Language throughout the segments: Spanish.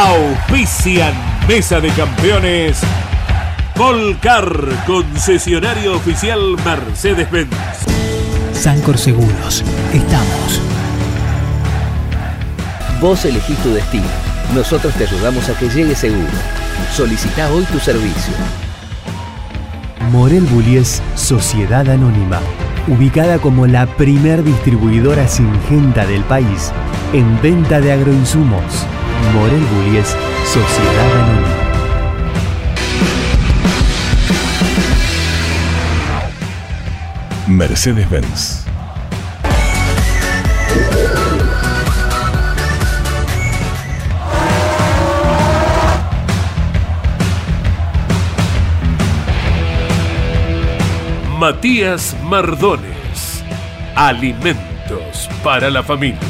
Auspician Mesa de Campeones. Volcar, concesionario oficial Mercedes-Benz. Sancor Seguros. Estamos. Vos elegís tu destino. Nosotros te ayudamos a que llegue seguro. Solicita hoy tu servicio. Morel Bullies Sociedad Anónima. Ubicada como la primer distribuidora singenta del país en venta de agroinsumos. Morel Bullies Sociedad Anónima. Mercedes-Benz. Matías Mardones. Alimentos para la familia.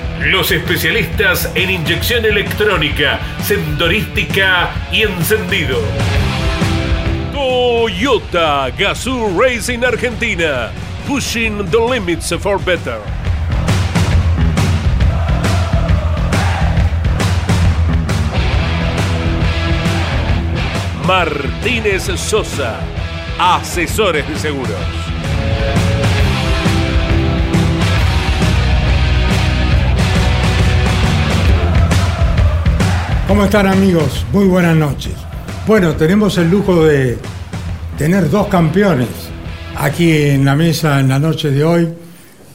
Los especialistas en inyección electrónica, sendorística y encendido. Toyota Gazoo Racing Argentina. Pushing the limits for better. Martínez Sosa, asesores de seguros. ¿Cómo están amigos? Muy buenas noches. Bueno, tenemos el lujo de tener dos campeones aquí en la mesa en la noche de hoy.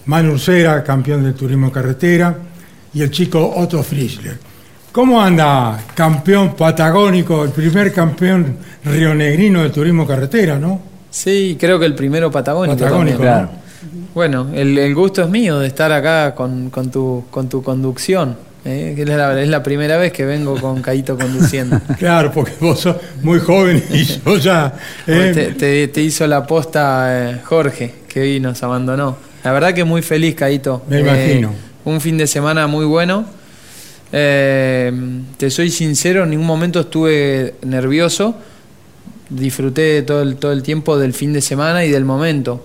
Manu Cera, campeón del turismo carretera, y el chico Otto Frischler. ¿Cómo anda campeón patagónico, el primer campeón rionegrino del turismo carretera, no? Sí, creo que el primero patagónico. Patagónico, también. ¿no? Bueno, el, el gusto es mío de estar acá con, con tu, con tu conducción. ¿Eh? es, la, es la primera vez que vengo con Caito conduciendo. Claro, porque vos sos muy joven y yo ya... eh, Te, te- te hizo la posta eh, Jorge, que hoy nos abandonó. La verdad que muy feliz, Caito. Me imagino. Un fin de semana muy bueno. Te soy sincero, en ningún momento estuve nervioso. Disfruté todo el, todo el tiempo del fin de semana y del momento.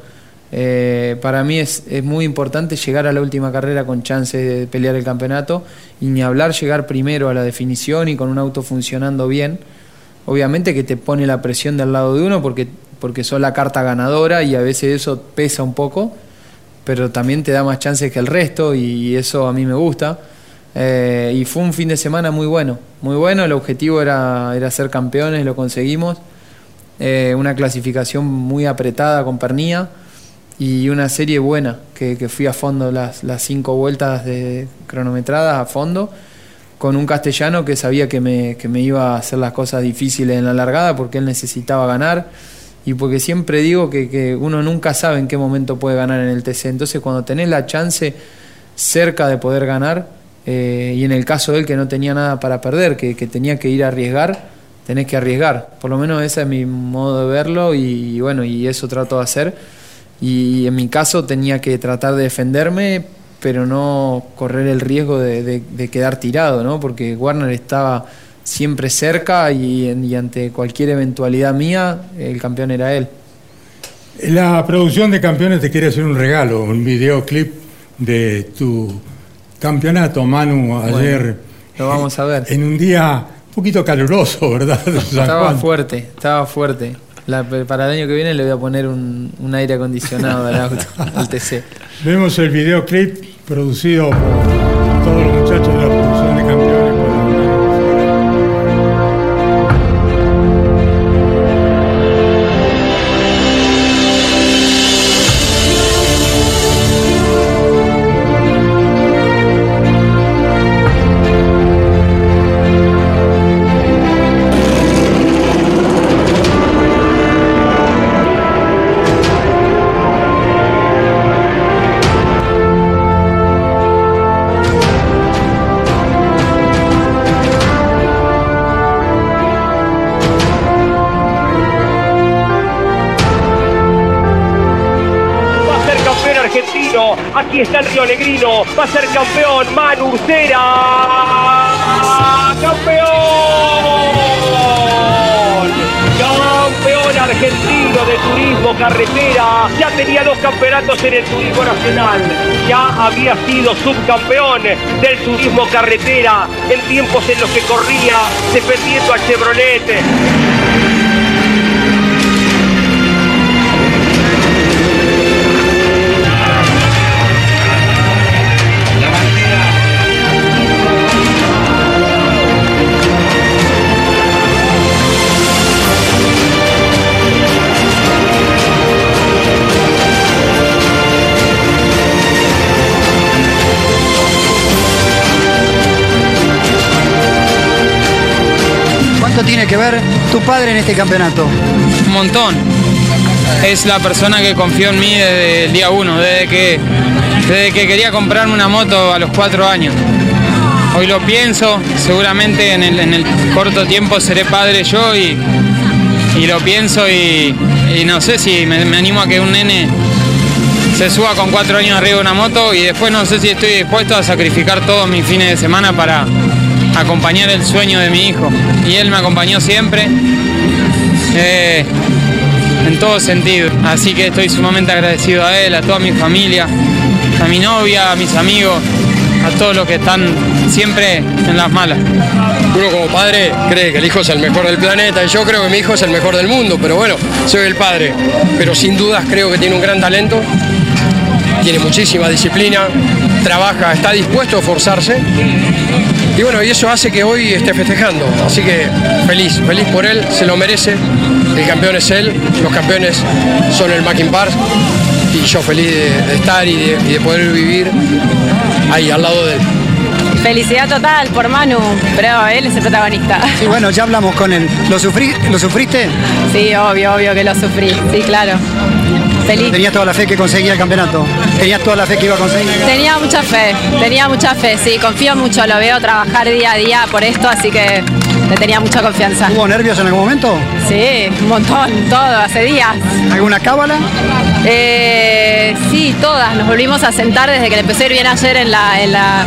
Eh, para mí es, es muy importante llegar a la última carrera con chance de pelear el campeonato y ni hablar llegar primero a la definición y con un auto funcionando bien. Obviamente que te pone la presión del lado de uno porque, porque sos la carta ganadora y a veces eso pesa un poco, pero también te da más chances que el resto y eso a mí me gusta. Eh, y fue un fin de semana muy bueno, muy bueno, el objetivo era, era ser campeones, lo conseguimos. Eh, una clasificación muy apretada con Pernía y una serie buena, que, fui a fondo las, cinco vueltas de cronometradas a fondo, con un castellano que sabía que me, que me iba a hacer las cosas difíciles en la largada porque él necesitaba ganar y porque siempre digo que, que uno nunca sabe en qué momento puede ganar en el TC. Entonces cuando tenés la chance cerca de poder ganar, eh, y en el caso de él que no tenía nada para perder, que, que tenía que ir a arriesgar, tenés que arriesgar. Por lo menos ese es mi modo de verlo y, bueno, y eso trato de hacer. Y en mi caso tenía que tratar de defenderme, pero no correr el riesgo de, de- de quedar tirado, ¿no? Porque Warner estaba siempre cerca y, y ante cualquier eventualidad mía, el campeón era él. La producción de campeones te quiere hacer un regalo, un videoclip de tu campeonato, Manu, ayer. lo vamos a ver. En un día un poquito caluroso, ¿verdad? Estaba fuerte, estaba fuerte. La- para el año que viene le voy a poner un, un aire acondicionado al auto, al TC. Vemos el videoclip producido por todos los muchachos de la producción. de campeones. Aquí está el Río Negrino. Va a ser campeón Manu Urcera. ¡Campeón! Campeón argentino de turismo carretera. Ya tenía dos campeonatos en el turismo nacional. Ya había sido subcampeón del turismo carretera en tiempos en los que corría defendiendo a Chevrolet. ¿Cuánto tiene que ver tu padre en este campeonato? Un montón. Es la persona que confió en mí desde el día uno, desde que, desde que quería comprarme una moto a los cuatro años. Hoy lo pienso, seguramente en el, en el corto tiempo seré padre yo y, y lo pienso y, y no sé si me, me animo a que un nene se suba con cuatro años arriba de una moto y después no sé si estoy dispuesto a sacrificar todos mis fines de semana para acompañar el sueño de mi hijo. Y él me acompañó siempre, eh, en todo sentido. Así que estoy sumamente agradecido a él, a toda mi familia, a mi novia, a mis amigos, a todos los que están siempre en las malas. Uno como padre cree que el hijo es el mejor del planeta y yo creo que mi hijo es el mejor del mundo, pero bueno, soy el padre. Pero sin dudas creo que tiene un gran talento, tiene muchísima disciplina, trabaja, está dispuesto a esforzarse. Y bueno, y eso hace que hoy esté festejando. Así que feliz, feliz por él, se lo merece. El campeón es él, los campeones son el Mackin Park. Y yo feliz de, de estar y de, y de poder vivir ahí al lado de él. Felicidad total por Manu, pero él es el protagonista. Sí, bueno, ya hablamos con él. ¿Lo, sufrí, ¿Lo sufriste? Sí, obvio, obvio que lo sufrí. Sí, claro. Feliz. ¿Tenías toda la fe que conseguía el campeonato? ¿Tenías toda la fe que iba a conseguir? Tenía mucha fe, tenía mucha fe, sí, confío mucho, lo veo trabajar día a día por esto, así que le tenía mucha confianza. ¿Hubo nervios en algún momento? Sí, un montón, todo, hace días. ¿Alguna cábala? Eh, sí, todas. Nos volvimos a sentar desde que le empecé a ir bien ayer en, la, en, la-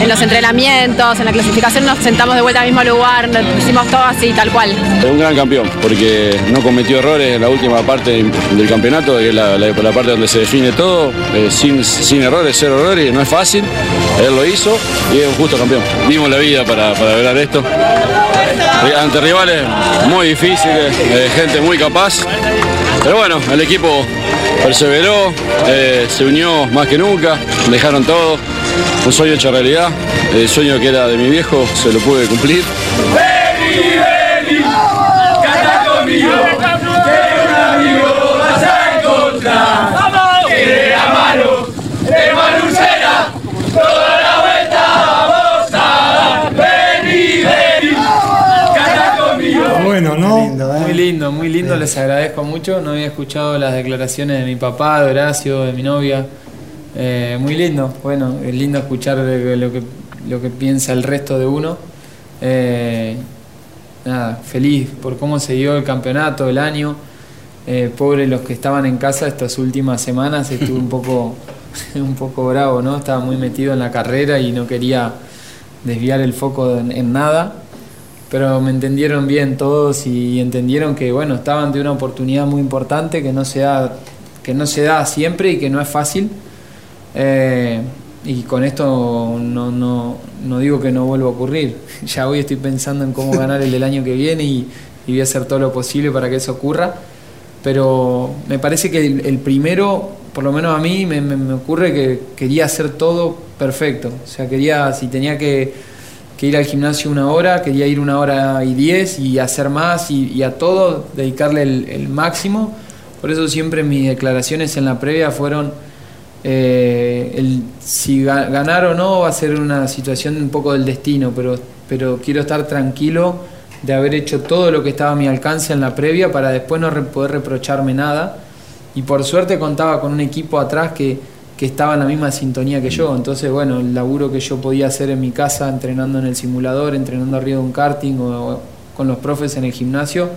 en los entrenamientos, en la clasificación nos sentamos de vuelta al mismo lugar, nos hicimos todo así, tal cual. Es un gran campeón porque no cometió errores en la última parte del campeonato, que es la, la- la parte donde se define todo, eh, sin, sin errores, cero errores, no es fácil. Él lo hizo y es un justo campeón. Dimos la vida para, para lograr esto. Ante rivales muy difíciles, eh, gente muy capaz. Pero bueno, el equipo perseveró, eh, se unió más que nunca, dejaron todo. Un sueño hecho realidad. El sueño que era de mi viejo se lo pude cumplir. Lindo, les agradezco mucho. No había escuchado las declaraciones de mi papá, de Horacio, de mi novia. Eh, muy lindo, bueno, es lindo escuchar lo que, lo que, lo que piensa el resto de uno. Eh, nada, feliz por cómo se dio el campeonato, el año. Eh, pobre los que estaban en casa estas últimas semanas, estuve un poco, un poco bravo, ¿no? Estaba muy metido en la carrera y no quería desviar el foco en, en nada pero me entendieron bien todos y entendieron que bueno estaban de una oportunidad muy importante que no se da que no se da siempre y que no es fácil. Eh, y con esto no, no, no digo que no vuelva a ocurrir. Ya hoy estoy pensando en cómo ganar el del año que viene y, y voy a hacer todo lo posible para que eso ocurra. Pero me parece que el, el primero por lo menos a mí me, me- me ocurre que quería hacer todo perfecto. O sea quería si tenía que que ir al gimnasio una hora, quería ir una hora y diez y hacer más y, a todo dedicarle el, máximo. Por eso siempre mis declaraciones en la previa fueron eh, el, si ga- ganar o no va a ser una situación un poco del destino, pero, pero quiero estar tranquilo de haber hecho todo lo que estaba a mi alcance en la previa para después no re- poder reprocharme nada. Y por suerte contaba con un equipo atrás que, que estaba en la misma sintonía que yo. Entonces, bueno, el laburo que yo podía hacer en mi casa, entrenando en el simulador, entrenando arriba de un karting o, con los profes en el gimnasio,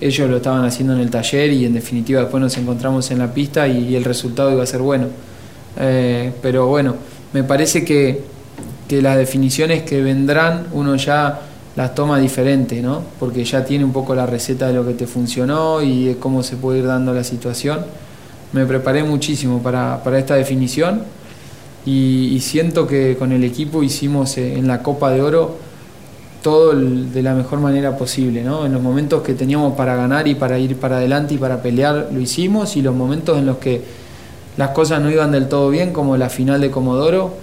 ellos lo estaban haciendo en el taller y en definitiva después nos encontramos en la pista y, y el resultado iba a ser bueno. Eh, pero bueno, me parece que, que las definiciones que vendrán uno ya las toma diferente, ¿no? Porque ya tiene un poco la receta de lo que te funcionó y de cómo se puede ir dando la situación. Me preparé muchísimo para, para esta definición y, siento que con el equipo hicimos eh, en la Copa de Oro todo de la mejor manera posible, ¿no? En los momentos que teníamos para ganar y para ir para adelante y para pelear lo hicimos y los momentos en los que las cosas no iban del todo bien, como la final de Comodoro,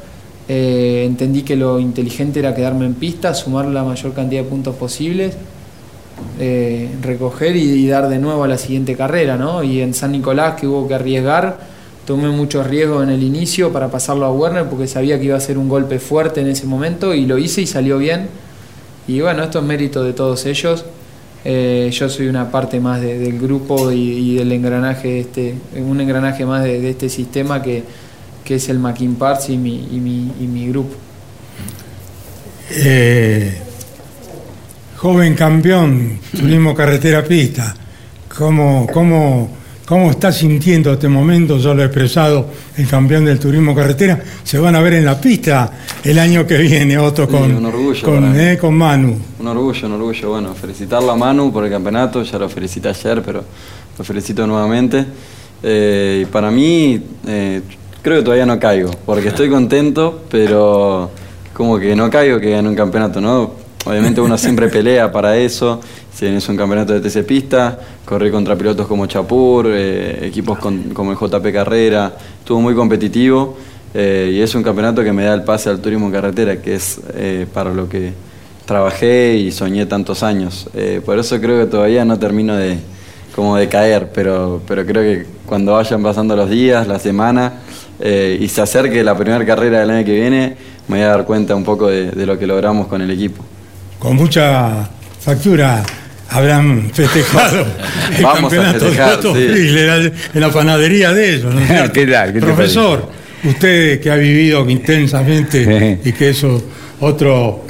eh, entendí que lo inteligente era quedarme en pista, sumar la mayor cantidad de puntos posibles, eh, recoger y, dar de nuevo a la siguiente carrera, ¿no? Y en San Nicolás que hubo que arriesgar, tomé muchos riesgos en el inicio para pasarlo a Werner porque sabía que iba a ser un golpe fuerte en ese momento y lo hice y salió bien. Y bueno, esto es mérito de todos ellos. Eh, yo soy una parte más de- del grupo y, del engranaje, este, un engranaje más de, de este sistema que, que es el Mackin Parts y mi, y mi, y mi grupo. Eh, joven campeón, turismo carretera pista, ¿cómo, cómo, ¿cómo está sintiendo este momento? Yo lo he expresado, el campeón del turismo carretera. Se van a ver en la pista el año que viene, Otto, Sí, con, un orgullo con, para mí. eh, con Manu. Un orgullo, un orgullo. Bueno, felicitarlo a Manu por el campeonato, ya lo felicité ayer, pero lo felicito nuevamente. Eh, y para mí, eh, creo que todavía no caigo, porque estoy contento, pero como que no caigo que gane un campeonato, ¿no? Obviamente uno siempre pelea para eso, si es un campeonato de TC Pista, corrí contra pilotos como Chapur, eh, equipos con- como el JP Carrera, estuvo muy competitivo eh, y es un campeonato que me da el pase al turismo carretera, que es eh, para lo que trabajé y soñé tantos años. Eh, por eso creo que todavía no termino de como de caer, pero, pero creo que cuando vayan pasando los días, la semana y se acerque la primera carrera del año que viene, me voy a dar cuenta un poco de lo que logramos con el equipo. Con mucha factura habrán festejado el Vamos campeonato festejar, de sí. En la panadería de ellos. ¿no Profesor, usted que ha vivido intensamente y que eso otro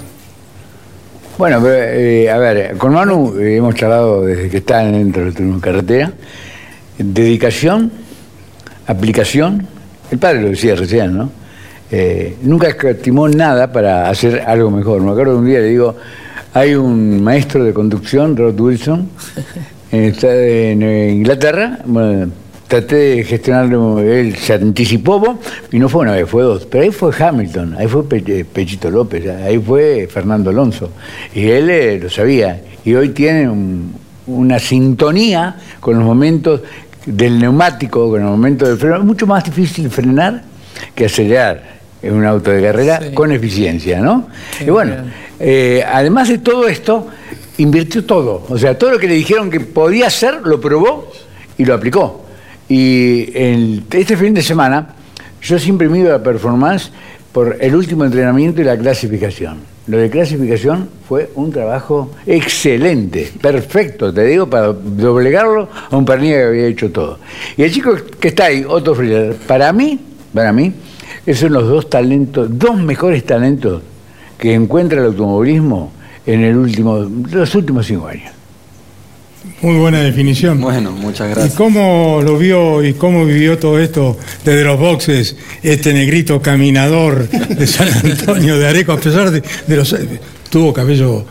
Bueno, pero, eh, a ver, con Manu eh, hemos charlado desde que está dentro del turismo carretera. Dedicación, aplicación, el padre lo decía recién, ¿no? Eh, nunca escatimó nada para hacer algo mejor. Me acuerdo un día le digo, hay un maestro de conducción, Rod Wilson, en, está en, eh, Inglaterra, bueno, traté de gestionarlo, él se anticipó y no fue una vez, fue dos, pero ahí fue Hamilton, ahí fue Pe- eh, Pechito López, ahí fue Fernando Alonso, y él eh, lo sabía, y hoy tiene un- una sintonía con los momentos del neumático, con los momentos del freno, es mucho más difícil frenar que acelerar en un auto de carrera con eficiencia, ¿no? y bueno, eh, además de todo esto, invirtió todo. O sea, todo lo que le dijeron que podía hacer, lo probó y lo aplicó. Y el- este fin de semana, yo siempre mido la performance por el último entrenamiento y la clasificación. Lo de clasificación fue un trabajo excelente, perfecto, te digo, para doblegarlo a un pernilla que había hecho todo. Y el chico que está ahí, Otto Frieder, para mí, para mí, esos son los dos talentos, dos mejores talentos que encuentra el automovilismo en el último, los últimos cinco años. muy buena definición. Bueno, muchas ¿Y gracias. cómo lo vio y cómo vivió todo esto desde los boxes, este negrito caminador de San Antonio de Areco, a pesar de, de los... tuvo cabello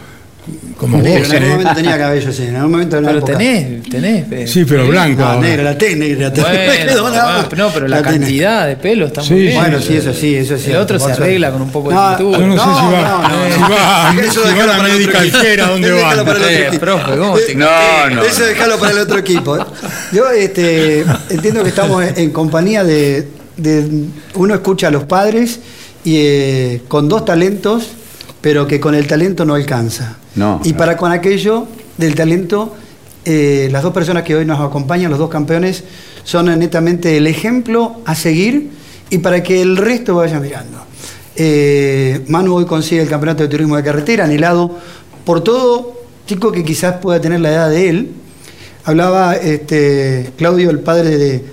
como Negro, vos, en algún ¿eh? momento tenía cabello, sí. En algún momento la Pero época. tenés, tenés. pe- Sí, pero blanco No, ahora. negra, la T, negra. la T. Bueno, ah, no, pero la, tenés. cantidad de pelo está Sí, muy bien. Bueno, sí, eso sí, eso sí. El otro se arregla con un poco No, de pintura. Yo no, sé No, si va, no, no, si no. va, Eso si va la para el médica otro equipo. ligera, ¿dónde va? Eh, equipo. profe, ¿cómo te No, no. Eso déjalo para el otro equipo. ¿eh? Yo este, entiendo que estamos en compañía de, de- Uno escucha a los padres y eh, con dos talentos pero que con el talento no alcanza. Y para con aquello del talento, eh, las dos personas que hoy nos acompañan, los dos campeones, son netamente el ejemplo a seguir y para que el resto vaya mirando. Eh, Manu hoy consigue el campeonato de turismo de carretera, anhelado por todo chico que quizás pueda tener la edad de él. Hablaba este, Claudio, el padre de,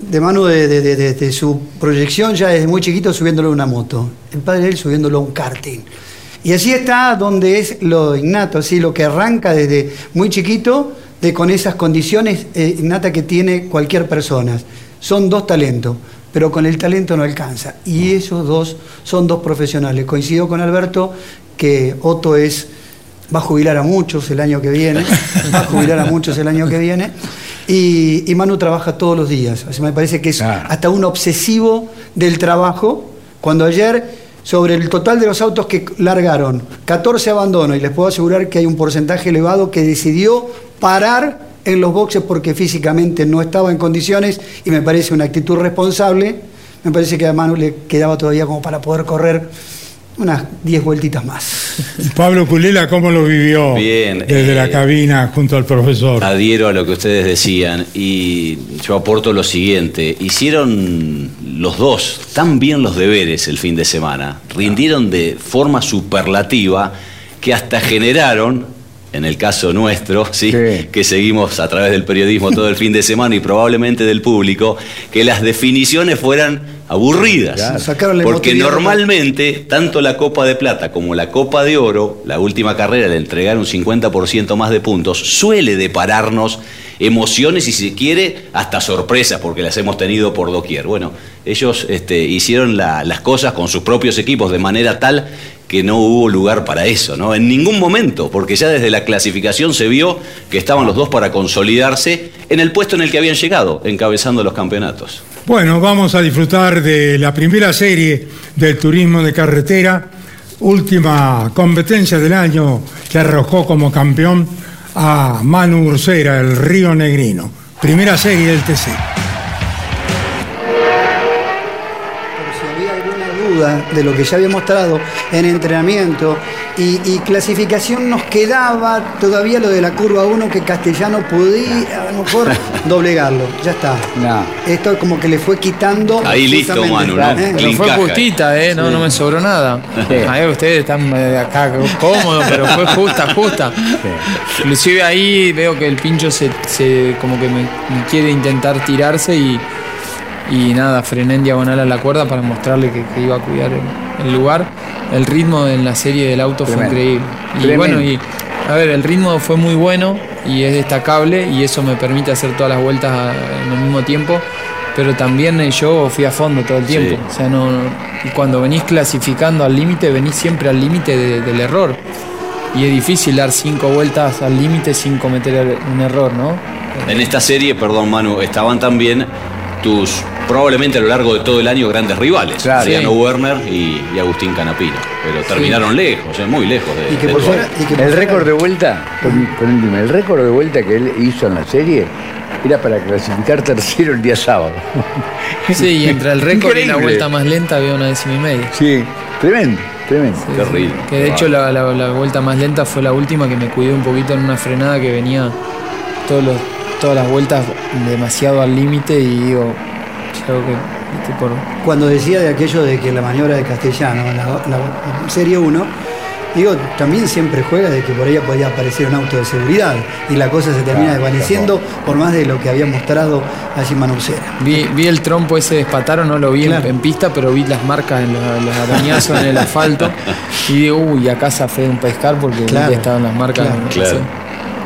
de Manu, de- de su proyección ya desde muy chiquito subiéndolo a una moto. El padre de él subiéndolo a un karting. Y así está donde es lo innato, así lo que arranca desde muy chiquito, de con esas condiciones eh, innatas que tiene cualquier persona. Son dos talentos, pero con el talento no alcanza. Y esos dos son dos profesionales. Coincido con Alberto que Otto es va a jubilar a muchos el año que viene, va a jubilar a muchos el año que viene. Y, y Manu trabaja todos los días. O sea, me parece que es hasta un obsesivo del trabajo. Cuando ayer, sobre el total de los autos que largaron, 14 abandonos, y les puedo asegurar que hay un porcentaje elevado que decidió parar en los boxes porque físicamente no estaba en condiciones, y me parece una actitud responsable. Me parece que a Manu le quedaba todavía como para poder correr unas 10 vueltitas más. Pablo Culela, ¿cómo lo vivió Bien, desde eh, la cabina junto al profesor? Adhiero a lo que ustedes decían y yo aporto lo siguiente. Hicieron los dos tan bien los deberes el fin de semana, rindieron de forma superlativa que hasta generaron, en el caso nuestro, ¿sí? que seguimos a través del periodismo todo el fin de semana y probablemente del público, que las definiciones fueran aburridas. Porque normalmente, tanto la Copa de Plata como la Copa de Oro, la última carrera de entregar un 50% más de puntos, suele depararnos emociones y si se quiere hasta sorpresas, porque las hemos tenido por doquier. Bueno, ellos este, hicieron la- las cosas con sus propios equipos de manera tal que no hubo lugar para eso, ¿no? En ningún momento, porque ya desde la clasificación se vio que estaban los dos para consolidarse en el puesto en el que habían llegado, encabezando los campeonatos. Bueno, vamos a disfrutar de la primera serie del turismo de carretera, última competencia del año que arrojó como campeón a Manu Ursera, el Río Negrino. Primera serie del TC. De lo que ya había mostrado en entrenamiento y, y clasificación, nos quedaba todavía lo de la curva 1 que Castellano podía a lo mejor doblegarlo. Ya está. Esto como que le fue quitando. Ahí listo, Manu, ¿no? ¿eh? Pero fue justita, ¿eh? No, Sí. no me sobró nada. Sí. Ahí ustedes están eh, acá cómodos, pero fue justa, justa. Inclusive ahí veo que el pincho se, se- como que me, me quiere intentar tirarse y, y nada, frené en diagonal a la cuerda para mostrarle que, que iba a cuidar el, el lugar. El ritmo en la serie del auto fue increíble. Y Tremendo. bueno, y a ver, el ritmo fue muy bueno y es destacable y eso me permite hacer todas las vueltas a- en el mismo tiempo. Pero también yo fui a fondo todo el tiempo. Sí. O sea, no, no- y cuando venís clasificando al límite, venís siempre al límite de- del error. Y es difícil dar cinco vueltas al límite sin cometer er- un error, ¿no? En esta serie, perdón Manu, estaban también tus, probablemente a lo largo de todo el año, grandes rivales. Claro. Mariano Sí. Werner y, y Agustín Canapino. Pero terminaron lejos, eh, muy lejos de, de todo. el récord de vuelta, con, con el, récord de vuelta que él hizo en la serie era para clasificar tercero el día sábado. Sí, y entre el récord y la vuelta más lenta había una décima y media. Sí, tremendo, tremendo. Terrible. Que de hecho la, la- la vuelta más lenta fue la última que me cuidé un poquito en una frenada que venía todos los, todas las vueltas demasiado al límite y digo, algo que, viste, por, Cuando decía de aquello de que la maniobra de Castellano, la, la Serie 1, digo, también siempre juega de que por ella podía aparecer un auto de seguridad y la cosa se termina Claro, desvaneciendo por más de lo que había mostrado allí Manucera. Vi, vi el trompo ese despataro, no lo vi en- Claro. en, pista, pero vi las marcas en los, los arañazos en el asfalto. Y digo, uy, acá zafé de un pescar porque estaban las marcas. Sé. Claro.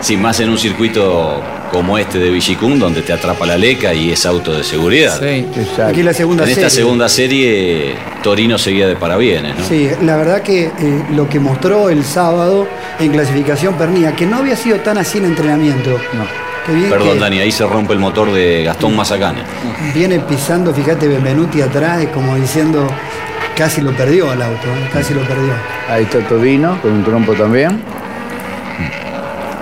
Sí, más en un circuito como este de Villicún, donde te atrapa la leca y es auto de seguridad. Sí, Aquí la segunda en esta segunda serie, Torino seguía de parabienes, ¿no? Sí, la verdad que eh, lo que mostró el sábado en clasificación Pernilla, que no había sido tan así en entrenamiento. Bien Perdón, que Dani, ahí se rompe el motor de Gastón Mazacane. viene pisando, fíjate, Benvenuti atrás, es como diciendo, casi lo perdió el auto, ¿eh? casi lo perdió. Ahí está Todino, con un trompo también.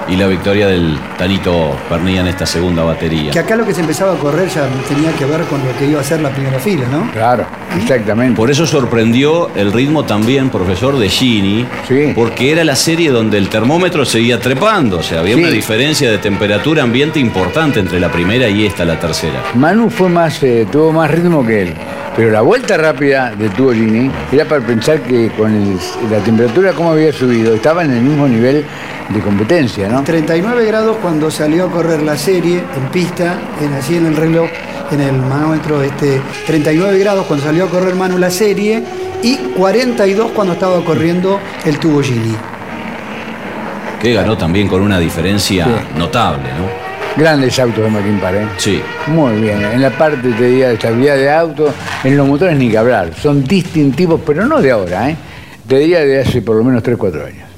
Y la victoria del Tanito Pernilla en esta segunda batería. Que acá lo que se empezaba a correr ya tenía que ver con lo que iba a ser la primera fila, ¿no? Claro, exactamente. Por eso sorprendió el ritmo también, profesor, de Gini, porque era la serie donde el termómetro seguía trepando, o sea, había Sí. una diferencia de temperatura ambiente importante entre la primera y esta, la tercera. Manu fue más, eh, tuvo más ritmo que él. Pero la vuelta rápida de Tubo Gini era para pensar que con el- la temperatura como había subido, estaba en el mismo nivel de competencia, ¿no? 39 grados cuando salió a correr la serie en pista, en, así en el reloj, en el manómetro, este, 39 grados cuando salió a correr Manu la serie y 42 cuando estaba corriendo el tubo Gini. Que ganó también con una diferencia notable, ¿no? Grandes autos de Maquin ¿eh? Sí. Muy bien. En la parte, te diría, de estabilidad de auto, en los motores ni que hablar. Son distintivos, pero no de ahora, ¿eh? Te diría de hace por lo menos 3, 4 años.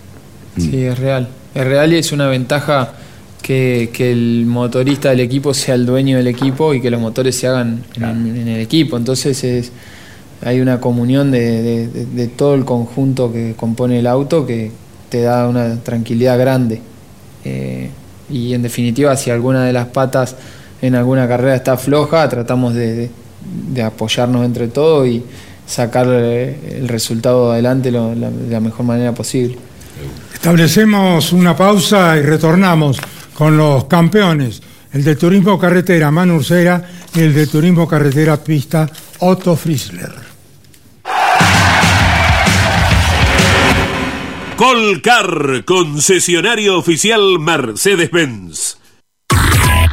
Sí, es real. Es real y es una ventaja que, que el motorista del equipo sea el dueño del equipo y que los motores se hagan en, en el equipo. Entonces es, hay una comunión de, de- de- de todo el conjunto que compone el auto que te da una tranquilidad grande. Eh, y en definitiva, si alguna de las patas en alguna carrera está floja, tratamos de, apoyarnos entre todos y sacar el resultado adelante lo- la- de la mejor manera posible. Establecemos una pausa y retornamos con los campeones, el de turismo carretera Manu Ursera y el de turismo carretera pista Otto Friesler. Colcar, concesionario oficial Mercedes-Benz.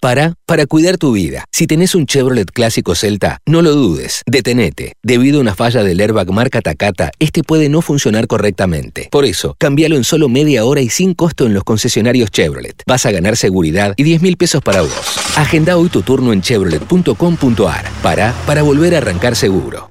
Para, para cuidar tu vida. Si tenés un Chevrolet clásico Celta, no lo dudes, detenete. Debido a una falla del airbag marca Takata, este puede no funcionar correctamente. Por eso, cambialo en solo media hora y sin costo en los concesionarios Chevrolet. Vas a ganar seguridad y 10 mil pesos para vos. Agenda hoy tu turno en chevrolet.com.ar. Para, para volver a arrancar seguro.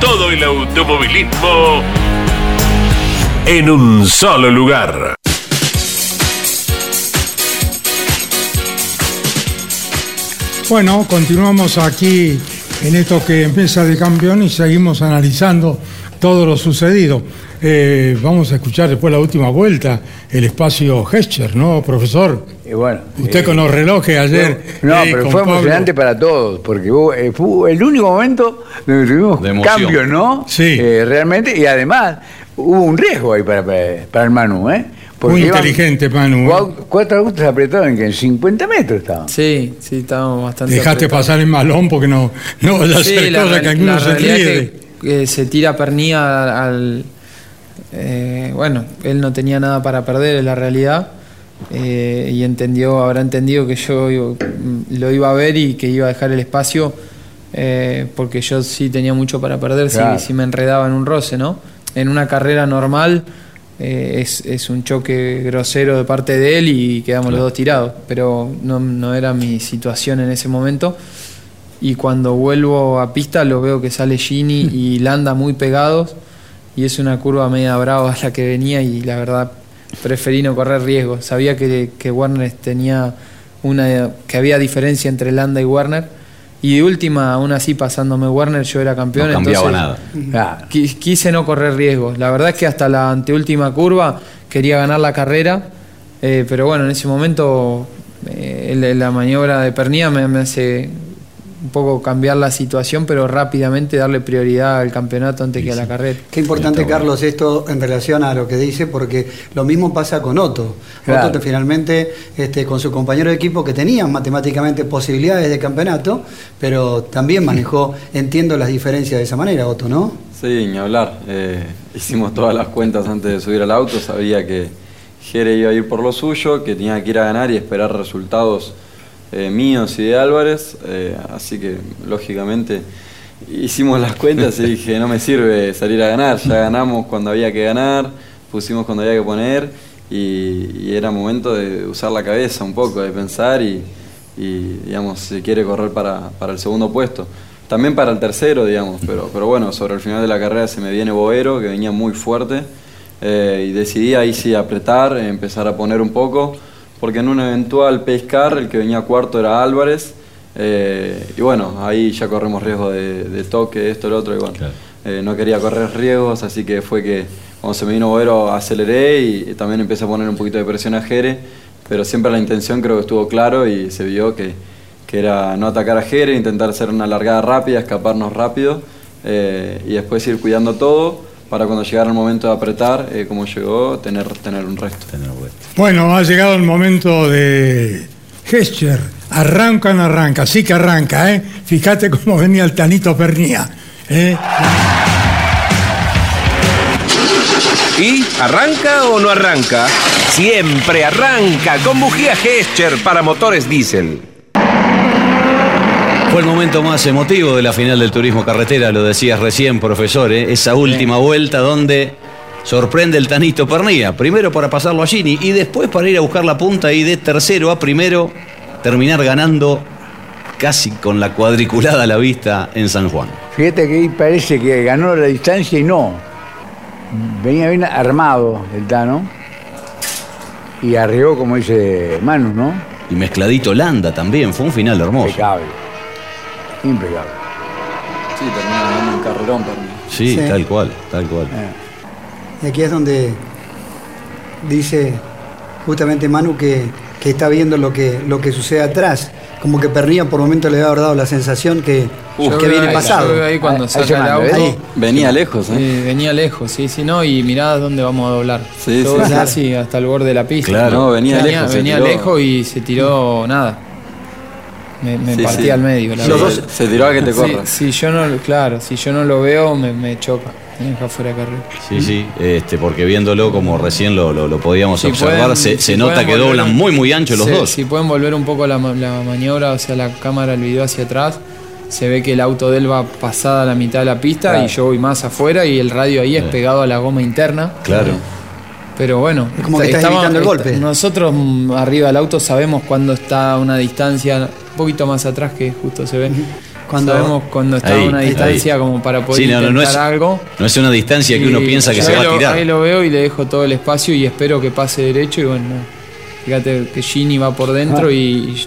todo el automovilismo en un solo lugar. Bueno, continuamos aquí en esto que empieza de campeón y seguimos analizando todo lo sucedido. Eh, vamos a escuchar después la última vuelta, el espacio Gescher, ¿no, profesor? Y bueno, Usted eh, con los relojes ayer. No, eh, pero fue Pablo. emocionante para todos, porque hubo- eh, fue el único momento donde tuvimos De cambios, ¿no? Sí. Eh, realmente, y además hubo un riesgo ahí para, para, para el Manu, ¿eh? Muy inteligente, Manu. ¿eh? cua- Cuatro autos apretados en, que en 50 metros estaban. Sí, sí, estábamos bastante. Dejaste apretados. pasar el malón porque no, no vaya a Sí, hacer que alguno se es que, se tira pernía al. eh, bueno, él no tenía nada para perder, es la realidad. Eh, y entendió, habrá entendido que yo lo iba a ver y que iba a dejar el espacio eh, porque yo sí tenía mucho para perder Claro. si, me enredaba en un roce, ¿no? En una carrera normal eh, es, es un choque grosero de parte de él y quedamos los dos tirados, pero no, no era mi situación en ese momento. Y cuando vuelvo a pista lo veo que sale Gini y Landa muy pegados y es una curva media brava la que venía y la verdad preferí no correr riesgo. Sabía que, que Warner tenía una que había diferencia entre Landa y Warner y de última aún así pasándome Warner yo era campeón No cambiaba entonces nada. Qui- quise no correr riesgos. La verdad es que hasta la anteúltima curva quería ganar la carrera, eh, pero bueno, en ese momento eh, la maniobra de Pernía me, me hace un poco cambiar la situación, pero rápidamente darle prioridad al campeonato antes que a la carrera. Qué importante, Carlos, esto en relación a lo que dice, porque lo mismo pasa con Otto. Claro. Otto que finalmente, este, con su compañero de equipo que tenían matemáticamente posibilidades de campeonato, pero también manejó, entiendo las diferencias de esa manera, Otto, ¿no? Sí, ni hablar. Eh, hicimos todas las cuentas antes de subir al auto. Sabía que Jere iba a ir por lo suyo, que tenía que ir a ganar y esperar resultados eh, míos y de Álvarez. eh, así que, lógicamente, hicimos las cuentas y dije, no me sirve salir a ganar. Ya ganamos cuando había que ganar, pusimos cuando había que poner y, era momento de usar la cabeza un poco, de pensar y, digamos, si quiere correr para, para el segundo puesto. También para el tercero, digamos, pero, pero bueno, sobre el final de la carrera se me viene Boero, que venía muy fuerte, eh, y decidí ahí sí apretar, empezar a poner un poco, porque en un eventual pescar el que venía cuarto era Álvarez, eh, y bueno, ahí ya corremos riesgo de, de toque, esto, lo otro, y bueno, eh, no quería correr riesgos, así que fue que cuando se me vino Boero aceleré y, también empecé a poner un poquito de presión a Jere, pero siempre la intención creo que estuvo claro y se vio que, que era no atacar a Jere, intentar hacer una largada rápida, escaparnos rápido eh, y después ir cuidando todo para cuando llegara el momento de apretar, eh, como llegó, tener, tener un resto. Bueno, ha llegado el momento de Gescher. Arranca o no arranca, sí que arranca, ¿eh? Fíjate cómo venía el Tanito Pernía. ¿eh? ¿Y arranca o no arranca? Siempre arranca con bujía Gescher para motores diésel. Fue el momento más emotivo de la final del turismo carretera, lo decías recién, profesor, ¿eh? esa última vuelta donde sorprende el Tanito Pernía. Primero para pasarlo a Gini y después para ir a buscar la punta y de tercero a primero terminar ganando casi con la cuadriculada a la vista en San Juan. Fíjate que ahí parece que ganó la distancia y no. Venía bien armado el Tano y arribó, como dice Manu, ¿no? Y mezcladito Landa también, fue un final hermoso. Impecable. Impecable. Sí, termina ganando un carrerón Pernía. Sí, Sí. tal cual, tal cual. Y aquí es donde dice justamente Manu que, que está viendo lo que, lo que sucede atrás. Como que Pernilla por momento le haber dado la sensación que, que viene ahí- pasado. yo veo ahí cuando Ahí- saca ahí se el manda, auto. ahí. Venía lejos, ¿eh? Sí, venía lejos, sí, sí, no, y mirá dónde vamos a doblar. Sí, Yo sí, casi hasta el borde de la pista. Claro. No, venía lejos, Venía tiró. lejos y se tiró nada. Me, me Sí, partí sí. al medio, la dos- se tiró a que te Sí, corra. Si, yo no, claro, si yo no lo veo, me, me choca. Me deja fuera de carrera. Sí, sí, este, porque viéndolo como recién lo, lo- lo podíamos Si observar, pueden- se, si se nota que volver doblan muy, muy ancho los se- dos. Si pueden volver un poco la, ma- la maniobra, o sea, la cámara, el video hacia atrás, se ve que el auto de él va pasada a la mitad de la pista Claro. y yo voy más afuera y el radio ahí es pegado a la goma interna. Claro. Pero bueno, Es como que estás estamos- evitando el golpe. Nosotros mm, arriba del auto sabemos cuando está a una distancia, poquito más atrás que justo se ve. Cuando- sabemos cuando está Ahí, a una ahí. distancia como para poder Sí, no, no, intentar no es, algo. no es una distancia que uno piensa que se va ahí a lo- tirar. Ahí lo veo y le dejo todo el espacio y espero que pase derecho y bueno, fíjate que Gini va por dentro Ah. y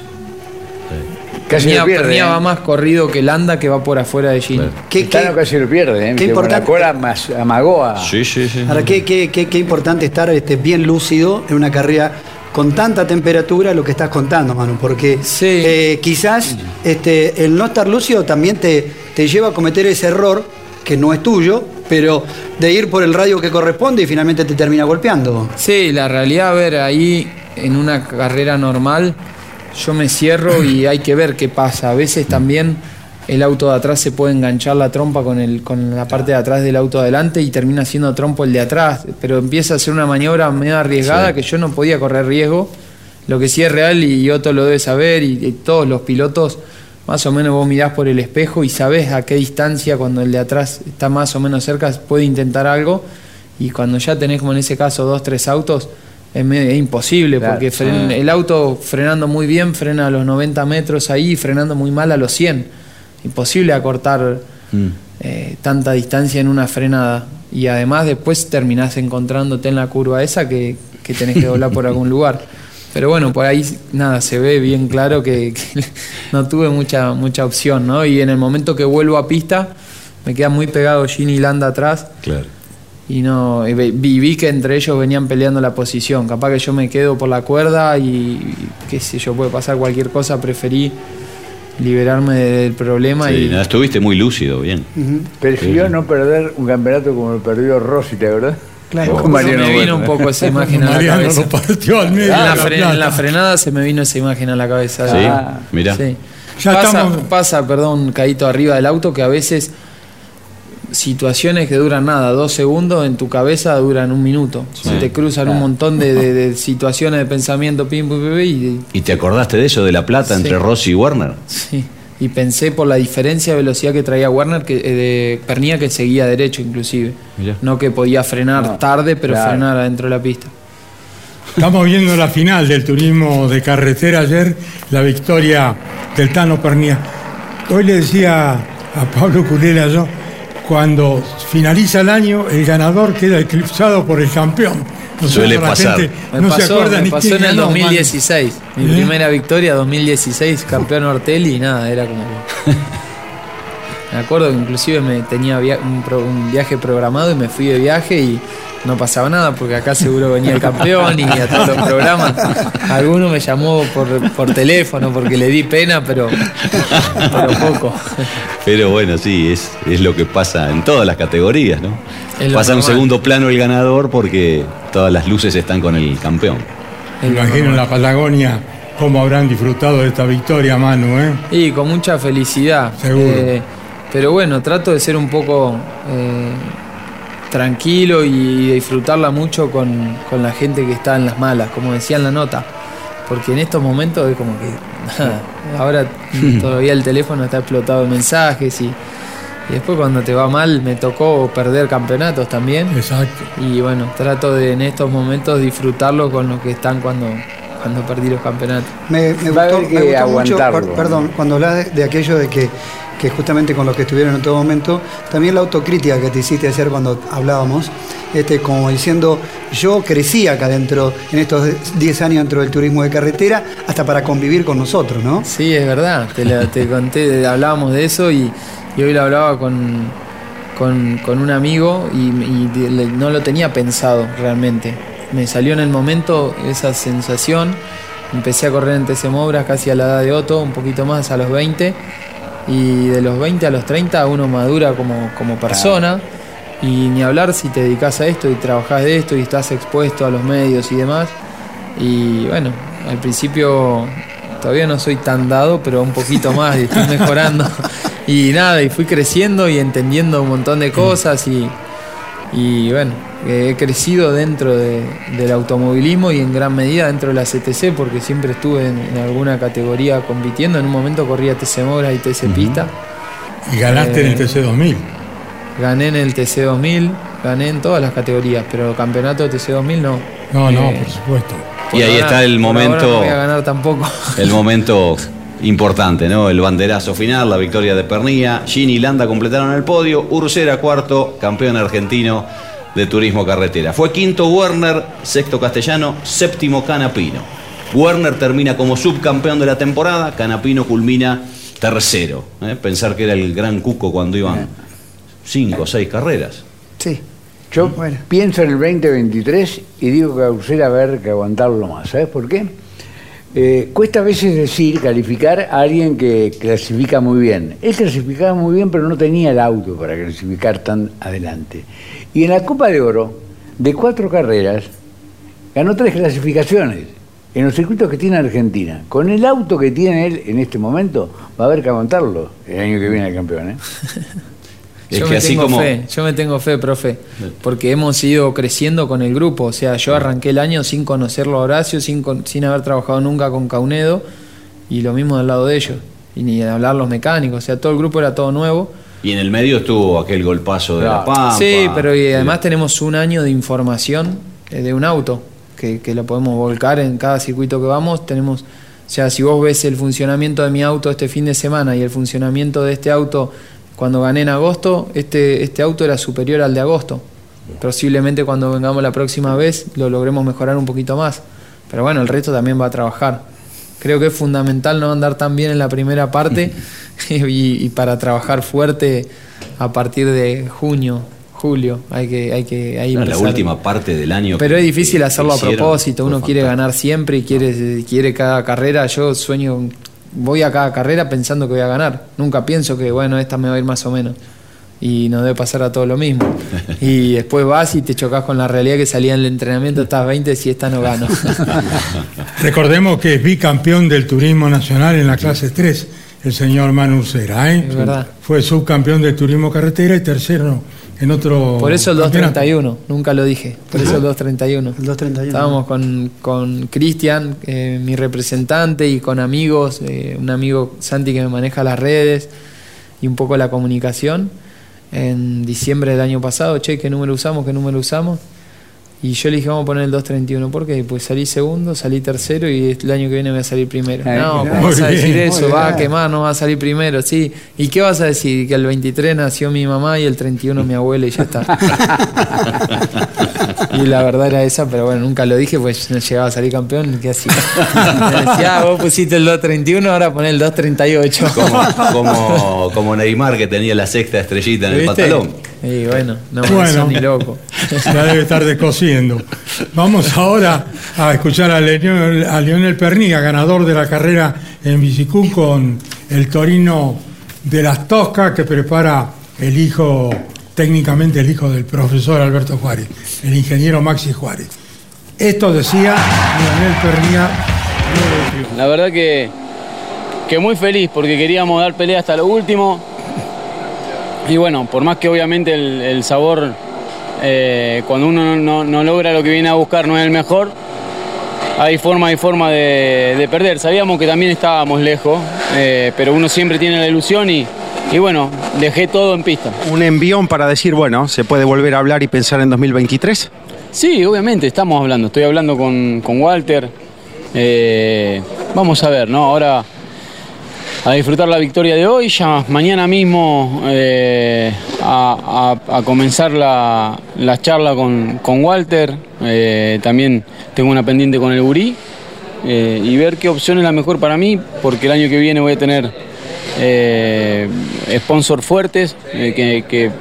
Casi lo pierde, ¿eh? va más corrido que Landa que va por afuera de Gini. ¿Qué, Tano casi lo pierde, ¿eh? qué Que con la importante- cola más amagó a... Sí, sí, sí. Ahora, qué, qué- qué- qué importante estar este, bien lúcido en una carrera con tanta temperatura, lo que estás contando, Manu, porque eh, quizás este, el no estar lúcido también te, te lleva a cometer ese error, que no es tuyo, pero de ir por el radio que corresponde y finalmente te termina golpeando. Sí, la realidad, a ver, ahí en una carrera normal yo me cierro y hay que ver qué pasa. A veces también el auto de atrás se puede enganchar la trompa con, el, con la parte de atrás del auto de adelante y termina siendo trompo el de atrás. Pero empieza a ser una maniobra medio arriesgada Sí. que yo no podía correr riesgo. Lo que sí es real y Otto lo debe saber y, y todos los pilotos, más o menos vos mirás por el espejo y sabés a qué distancia cuando el de atrás está más o menos cerca puede intentar algo y cuando ya tenés como en ese caso dos, tres autos es, medio- es imposible Claro. porque fren- Ah. el auto frenando muy bien frena a los 90 metros ahí y frenando muy mal a los 100. Imposible acortar eh, tanta distancia en una frenada. Y además después terminás encontrándote en la curva esa que, que tenés que doblar por algún lugar. Pero bueno, por ahí nada, se ve bien claro que, que no tuve mucha, mucha opción, ¿no? Y en el momento que vuelvo a pista, me queda muy pegado Gini y Landa atrás. Claro. Y no, y vi, vi que entre ellos venían peleando la posición. Capaz que yo me quedo por la cuerda y, y qué sé yo, puede pasar cualquier cosa. Preferí liberarme del problema Sí, y no, estuviste muy lúcido, bien. Prefirió no perder un campeonato como lo perdió Rossi, ¿te verdad? Claro, Con Mariano me vino Bueno. un poco esa imagen a la Mariano cabeza. lo partió al medio en, la la fre- plata. en la frenada se me vino esa imagen a la cabeza. Sí, Ah, mirá. sí. Ya pasa, estamos- pasa, perdón, caíto arriba del auto que a veces situaciones que duran nada, dos segundos en tu cabeza duran un minuto. Se te cruzan un montón de, de- de situaciones de pensamiento, pim, pim, pim, y, ¿Y te acordaste de eso, de la plata Sí. entre Rossi y Werner? sí, y pensé por la diferencia de velocidad que traía Warner, que, eh, de Pernilla que seguía derecho inclusive. Mirá. No que podía frenar No, tarde, pero claro. frenar adentro de la pista. Estamos viendo la final del turismo de carretera ayer, la victoria del Tano Pernía. Hoy le decía a Pablo Culela yo, cuando finaliza el año, el ganador queda eclipsado por el campeón. O sea, Suele la pasar. gente Me no pasó, se acuerda me ni pasó quién en el ganó, 2016. Mi ¿Eh? primera victoria, 2016, campeón Ortelli y nada, era como que... Me acuerdo que inclusive me tenía via- un, pro- un viaje programado y me fui de viaje y no pasaba nada porque acá seguro venía el campeón y a todos los programas. Alguno me llamó por, por teléfono porque le di pena, pero, pero poco. Pero bueno, sí, es, es lo que pasa en todas las categorías, ¿no? Pasa en un segundo plano el ganador porque todas las luces están con el campeón. Me imagino en la Patagonia cómo habrán disfrutado de esta victoria, Manu, ¿eh? Y con mucha felicidad. Seguro. Eh, pero bueno, trato de ser un poco eh, tranquilo y disfrutarla mucho con, con la gente que está en las malas, como decía en la nota. Porque en estos momentos es como que ahora todavía el teléfono está explotado de mensajes y, y después cuando te va mal me tocó perder campeonatos también. Exacto. Y bueno, trato de en estos momentos disfrutarlo con los que están cuando, cuando perdí los campeonatos. Me, me Va a gustó, me gustó mucho, per- perdón, cuando hablas de, de aquello de que, que justamente con los que estuvieron en todo momento, también la autocrítica que te hiciste ayer cuando hablábamos, este, como diciendo, yo crecí acá dentro, en estos 10 años dentro del turismo de carretera, hasta para convivir con nosotros, ¿no? Sí, es verdad, te, la- te conté, hablábamos de eso y, y hoy lo hablaba con, con, con un amigo y, no lo tenía pensado realmente. Me salió en el momento esa sensación, empecé a correr en TC casi a la edad de Otto, un poquito más a los 20 y de los 20 a los 30 uno madura como, como persona y ni hablar si te dedicas a esto y trabajás de esto y estás expuesto a los medios y demás. Y bueno, al principio todavía no soy tan dado, pero un poquito más y estoy mejorando. y nada, y fui creciendo y entendiendo un montón de cosas y, y bueno, he crecido dentro de- del automovilismo y en gran medida dentro de la CTC porque siempre estuve en, en alguna categoría compitiendo. En un momento corría TC Mora y TC Pista. Y ganaste en el Eh, TC2000. Gané en el TC2000, gané en todas las categorías, pero campeonato TC2000 no. No, no, Eh, por supuesto. por Y ahí está el momento- No voy a ganar tampoco. El momento importante, ¿no? El banderazo final, la victoria de Pernilla. Gini y Landa completaron el podio. Ursera cuarto, campeón argentino de turismo carretera. Fue quinto Werner, sexto Castellano, séptimo Canapino. Werner termina como subcampeón de la temporada, Canapino culmina tercero. ¿eh? Pensar que era el gran cuco cuando iban cinco o seis carreras. Sí. Yo pienso en el 2023 y digo que a Ursera va a haber que aguantarlo más. ¿Sabes por qué? Eh, cuesta a veces decir, calificar a alguien que clasifica muy bien. Él clasificaba muy bien, pero no tenía el auto para clasificar tan adelante. Y en la Copa de Oro, de cuatro carreras, ganó tres clasificaciones en los circuitos que tiene Argentina. Con el auto que tiene él en este momento, va a haber que aguantarlo el año que viene el campeón. ¿eh? yo me tengo fe, yo me tengo fe, profe, porque hemos ido creciendo con el grupo. O sea, yo arranqué el año sin conocerlo a Horacio, sin, sin haber trabajado nunca con Caunedo, y lo mismo del lado de ellos. Y ni hablar los mecánicos, o sea, todo el grupo era todo nuevo. Y en el medio estuvo aquel golpazo de la Pampa. Sí, pero y además tenemos un año de información eh, de un auto, que, que lo podemos volcar en cada circuito que vamos. Tenemos, o sea, si vos ves el funcionamiento de mi auto este fin de semana y el funcionamiento de este auto cuando gané en agosto, este, este auto era superior al de agosto. Posiblemente cuando vengamos la próxima vez lo logremos mejorar un poquito más. Pero bueno, el resto también va a trabajar. Creo que es fundamental no andar tan bien en la primera parte y, para trabajar fuerte a partir de junio, julio. Hay que, hay que ahí la última parte del año. Pero es difícil hacerlo a propósito. Uno quiere ganar siempre y quiere, quiere cada carrera. Yo sueño voy a cada carrera pensando que voy a ganar. Nunca pienso que, bueno, esta me va a ir más o menos. Y no debe pasar a todo lo mismo. Y después vas y te chocas con la realidad que salía en el entrenamiento, estás 20 si esta no gano. Recordemos que es bicampeón del turismo nacional en la clase 3, el señor Manu Cera. ¿eh? verdad. Fue subcampeón del turismo carretera y tercero en otro. Por eso el 231, nunca lo dije. Por eso el 231. El 231. Estábamos con Cristian, eh, mi representante, y con amigos, eh, un amigo Santi que me maneja las redes y un poco la comunicación. En diciembre del año pasado, che, ¿qué número usamos? ¿Qué número usamos? Y yo le dije, vamos a poner el 231. ¿Por qué? Pues salí segundo, salí tercero y el año que viene voy a salir primero. no, ¿cómo vas a decir eso? Va a quemar, no va a salir primero, sí. ¿Y qué vas a decir? Que el 23 nació mi mamá y el 31 mi abuela y ya está. y la verdad era esa, pero bueno, nunca lo dije, pues no llegaba a salir campeón. ¿Qué hacía? Me decía, ah, vos pusiste el 231, ahora poné el 238. Como, como, como Neymar que tenía la sexta estrellita en el pantalón. Y bueno, no bueno, ni loco. Ya debe estar descosiendo. Vamos ahora a escuchar a Lionel, a Lionel Perniga, ganador de la carrera en bicicú con el Torino de las Toscas que prepara el hijo, técnicamente el hijo del profesor Alberto Juárez, el ingeniero Maxi Juárez. Esto decía Lionel Perniga. La verdad que, que muy feliz porque queríamos dar pelea hasta lo último y bueno, por más que obviamente el, sabor, eh, cuando uno no, logra lo que viene a buscar, no es el mejor, hay forma y forma de, perder. Sabíamos que también estábamos lejos, eh, pero uno siempre tiene la ilusión y, y bueno, dejé todo en pista. ¿Un envión para decir, bueno, se puede volver a hablar y pensar en 2023? Sí, obviamente, estamos hablando. Estoy hablando con, Walter. Eh, vamos a ver, ¿no? Ahora a disfrutar la victoria de hoy, ya mañana mismo eh, a, comenzar la, charla con, Walter, eh, también tengo una pendiente con el Gurí eh, y ver qué opción es la mejor para mí, porque el año que viene voy a tener sponsors fuertes que, que,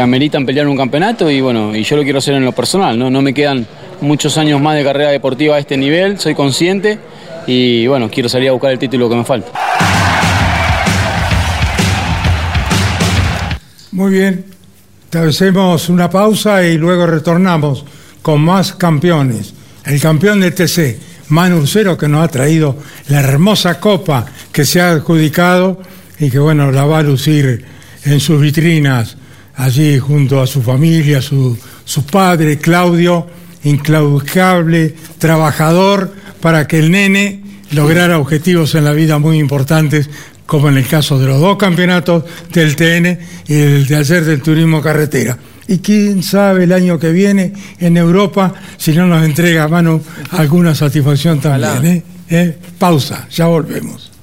ameritan pelear un campeonato y bueno, y yo lo quiero hacer en lo personal, ¿no? no me quedan muchos años más de carrera deportiva a este nivel, soy consciente y bueno, quiero salir a buscar el título que me falta. Muy bien, hacemos una pausa y luego retornamos con más campeones. El campeón del TC, Manu Cero, que nos ha traído la hermosa copa que se ha adjudicado y que bueno, la va a lucir en sus vitrinas allí junto a su familia, su, su padre, Claudio, inclaudicable, trabajador, para que el nene lograra objetivos en la vida muy importantes como en el caso de los dos campeonatos del TN y el de ayer del turismo carretera. Y quién sabe el año que viene en Europa si no nos entrega a mano alguna satisfacción también. ¿eh? ¿Eh? Pausa, ya volvemos.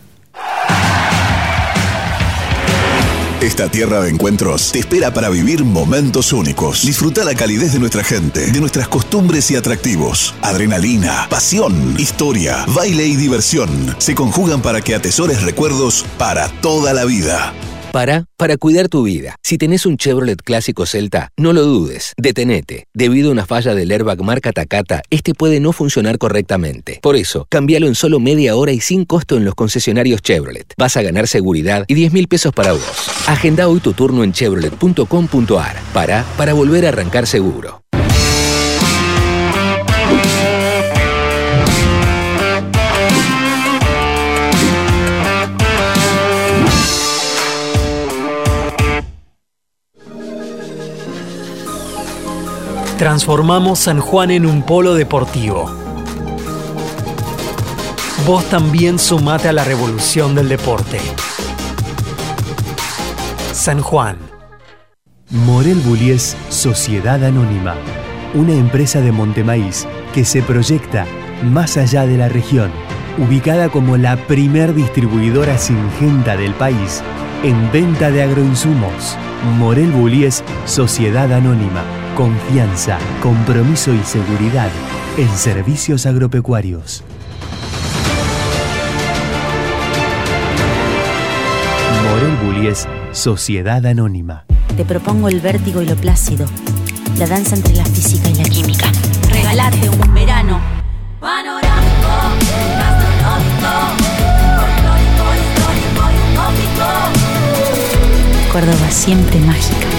Esta tierra de encuentros te espera para vivir momentos únicos. Disfruta la calidez de nuestra gente, de nuestras costumbres y atractivos. Adrenalina, pasión, historia, baile y diversión se conjugan para que atesores recuerdos para toda la vida. Para, para cuidar tu vida. Si tenés un Chevrolet clásico Celta, no lo dudes, detenete. Debido a una falla del airbag marca Takata, este puede no funcionar correctamente. Por eso, cambialo en solo media hora y sin costo en los concesionarios Chevrolet. Vas a ganar seguridad y 10 mil pesos para vos. Agenda hoy tu turno en chevrolet.com.ar. Para, para volver a arrancar seguro. Transformamos San Juan en un polo deportivo. Vos también sumate a la revolución del deporte. San Juan. Morel Bullies Sociedad Anónima, una empresa de Montemaíz que se proyecta más allá de la región, ubicada como la primer distribuidora singenta del país en venta de agroinsumos. Morel Bullies Sociedad Anónima, confianza, compromiso y seguridad en servicios agropecuarios. Morel Bullies Sociedad Anónima. Te propongo el vértigo y lo plácido, la danza entre la física y la química. Regalate un verano panorámico, gastronómico, folclórico, histórico y utópico. Córdoba siempre mágica.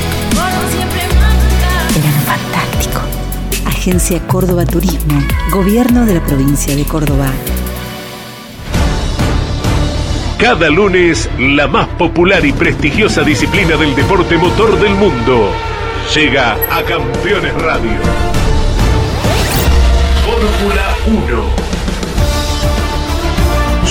Verano fantástico. Agencia Córdoba Turismo, Gobierno de la provincia de Córdoba. Cada lunes, la más popular y prestigiosa disciplina del deporte motor del mundo llega a Campeones Radio. Fórmula 1.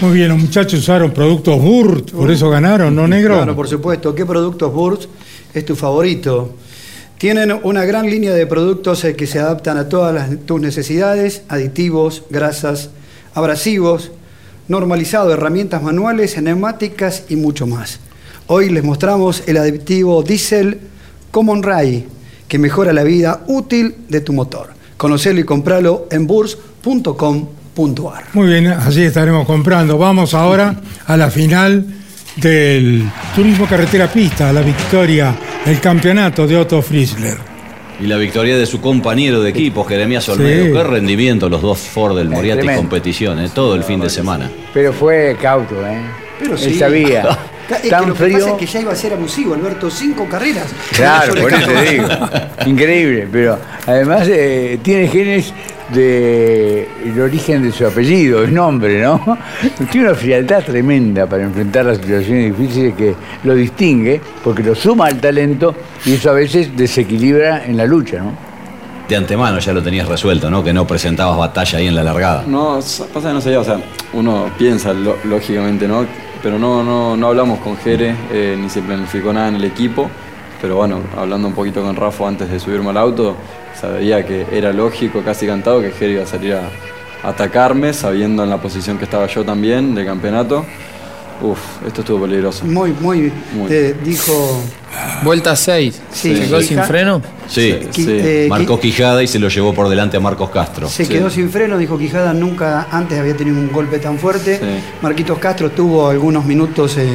Muy bien, los muchachos usaron productos Burt, por eso ganaron, ¿no, negro? Claro, por supuesto. ¿Qué productos Burt es tu favorito? Tienen una gran línea de productos eh, que se adaptan a todas tus necesidades, aditivos, grasas, abrasivos, normalizado, herramientas manuales, neumáticas y mucho más. Hoy les mostramos el aditivo Diesel Common Ray, que mejora la vida útil de tu motor. Conocelo y compralo en Muy bien, así estaremos comprando. Vamos ahora a la final del Turismo Carretera Pista, la victoria, el campeonato de Otto Friesler. Y la victoria de su compañero de equipo, Jeremías Olmedo. Sí. Qué rendimiento los dos Ford del Moriarty competición, eh, todo el fin de semana. Pero fue cauto, ¿eh? Pero Él sí. sabía. Es que Tan lo que frío. pasa es que ya iba a ser abusivo, Alberto, cinco carreras. Claro, por eso te digo. Increíble, pero además eh, tiene genes del origen de su apellido, el nombre, ¿no? Tiene una frialdad tremenda para enfrentar las situaciones difíciles que lo distingue, porque lo suma al talento y eso a veces desequilibra en la lucha, ¿no? De antemano ya lo tenías resuelto, ¿no? Que no presentabas batalla ahí en la largada. No, pasa que no sabía, o sea, uno piensa lo- lógicamente, ¿no? Pero no, no, no hablamos con Jere, eh, ni se planificó nada en el equipo. Pero bueno, hablando un poquito con Rafa antes de subirme al auto, sabía que era lógico, casi cantado, que Jere iba a salir a atacarme, sabiendo en la posición que estaba yo también de campeonato. Uf, esto estuvo peligroso. Muy, muy. Muy. eh, dijo. Vuelta 6. Sí. ¿Se quedó Sí. sin freno? Sí, Sí. eh, Quijada y se lo llevó por delante a Marcos Castro. Se quedó sin freno, dijo Quijada, nunca antes había tenido un golpe tan fuerte. Sí. Marquitos Castro tuvo algunos minutos eh,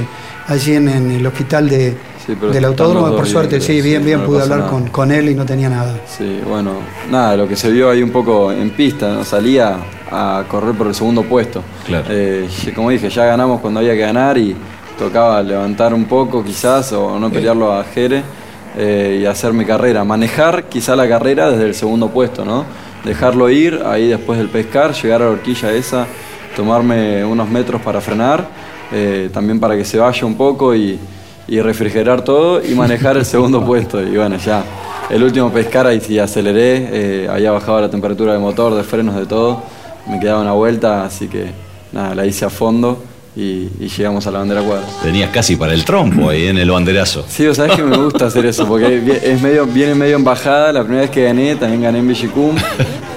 allí en, en el hospital de, Sí, del autódromo, por bien, suerte, sí, bien, sí, bien, no le pude hablar con, con él y no tenía nada. Sí, bueno, nada, lo que se vio ahí un poco en pista, ¿no? salía a correr por el segundo puesto. Eh, y como dije, ya ganamos cuando había que ganar y tocaba levantar un poco quizás o no pelearlo a Jere eh, y hacer mi carrera. Manejar quizá la carrera desde el segundo puesto, ¿no? Dejarlo ir, ahí después del pescar, llegar a la horquilla esa, tomarme unos metros para frenar, eh, también para que se vaya un poco y, y refrigerar todo y manejar el segundo puesto. Y bueno, ya el último pescar ahí sí aceleré, eh, había bajado la temperatura del motor, de frenos, de todo. Me quedaba una vuelta, así que nada, la hice a fondo y, y llegamos a la bandera cuadra. Tenías casi para el trompo ahí en el banderazo. Sí, vos sabés que me gusta hacer eso, porque es medio, viene medio en bajada. La primera vez que gané, también gané en Villicum.